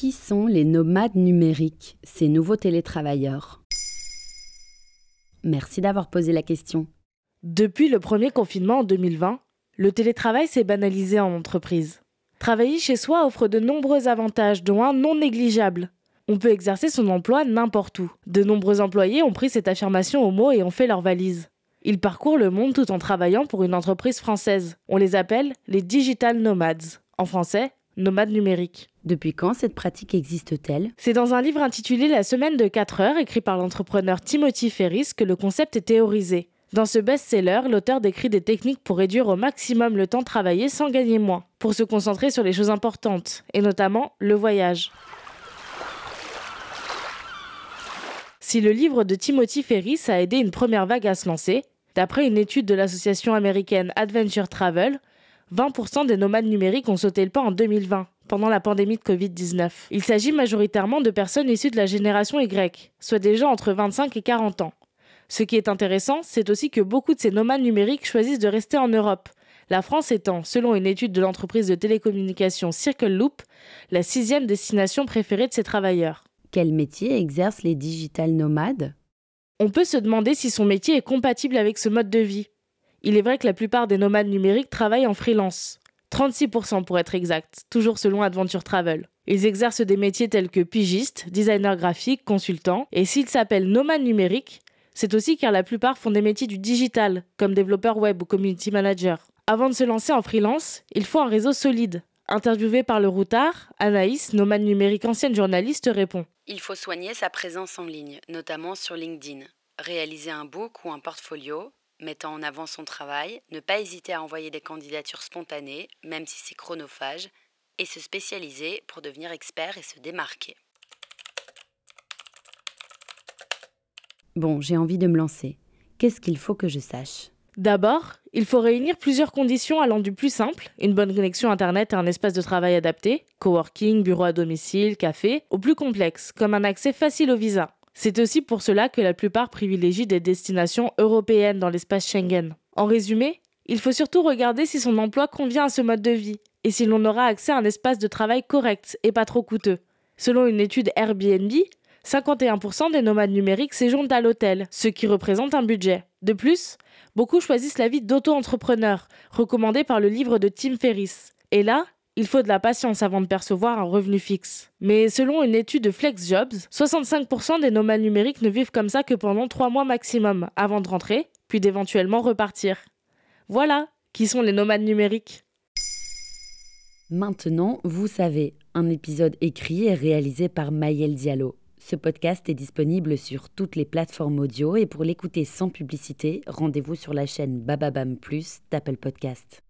Qui sont les nomades numériques, ces nouveaux télétravailleurs? Merci d'avoir posé la question. Depuis le premier confinement en 2020, le télétravail s'est banalisé en entreprise. Travailler chez soi offre de nombreux avantages, dont un non négligeable. On peut exercer son emploi n'importe où. De nombreux employés ont pris cette affirmation au mot et ont fait leur valise. Ils parcourent le monde tout en travaillant pour une entreprise française. On les appelle les digital nomads. En français, nomades numériques. Depuis quand cette pratique existe-t-elle? C'est dans un livre intitulé La semaine de 4 heures, écrit par l'entrepreneur Timothy Ferris, que le concept est théorisé. Dans ce best-seller, l'auteur décrit des techniques pour réduire au maximum le temps travaillé sans gagner moins, pour se concentrer sur les choses importantes, et notamment le voyage. Si le livre de Timothy Ferris a aidé une première vague à se lancer, d'après une étude de l'association américaine Adventure Travel, 20% des nomades numériques ont sauté le pas en 2020, pendant la pandémie de Covid-19. Il s'agit majoritairement de personnes issues de la génération Y, soit des gens entre 25 et 40 ans. Ce qui est intéressant, c'est aussi que beaucoup de ces nomades numériques choisissent de rester en Europe, la France étant, selon une étude de l'entreprise de télécommunications Circle Loop, la sixième destination préférée de ces travailleurs. Quel métier exercent les digital nomades? On peut se demander si son métier est compatible avec ce mode de vie. Il est vrai que la plupart des nomades numériques travaillent en freelance. 36% pour être exact, toujours selon Adventure Travel. Ils exercent des métiers tels que pigiste, designer graphique, consultant, et s'ils s'appellent nomades numériques, c'est aussi car la plupart font des métiers du digital, comme développeur web ou community manager. Avant de se lancer en freelance, il faut un réseau solide. Interviewée par le routard, Anaïs, nomade numérique ancienne journaliste, répond Il faut soigner sa présence en ligne, notamment sur LinkedIn. Réaliser un book ou un portfolio, mettant en avant son travail, ne pas hésiter à envoyer des candidatures spontanées, même si c'est chronophage, et se spécialiser pour devenir expert et se démarquer. Bon, j'ai envie de me lancer. Qu'est-ce qu'il faut que je sache? D'abord, il faut réunir plusieurs conditions allant du plus simple, une bonne connexion Internet et un espace de travail adapté, coworking, bureau à domicile, café, au plus complexe, comme un accès facile au visa. C'est aussi pour cela que la plupart privilégient des destinations européennes dans l'espace Schengen. En résumé, il faut surtout regarder si son emploi convient à ce mode de vie et si l'on aura accès à un espace de travail correct et pas trop coûteux. Selon une étude Airbnb, 51% des nomades numériques séjournent à l'hôtel, ce qui représente un budget. De plus, beaucoup choisissent la vie d'auto-entrepreneur, recommandée par le livre de Tim Ferriss. Et là, il faut de la patience avant de percevoir un revenu fixe. Mais selon une étude de FlexJobs, 65% des nomades numériques ne vivent comme ça que pendant 3 mois maximum, avant de rentrer, puis d'éventuellement repartir. Voilà qui sont les nomades numériques. Maintenant, vous savez, un épisode écrit et réalisé par Maël Diallo. Ce podcast est disponible sur toutes les plateformes audio et pour l'écouter sans publicité, rendez-vous sur la chaîne Bababam Plus d'Apple Podcast.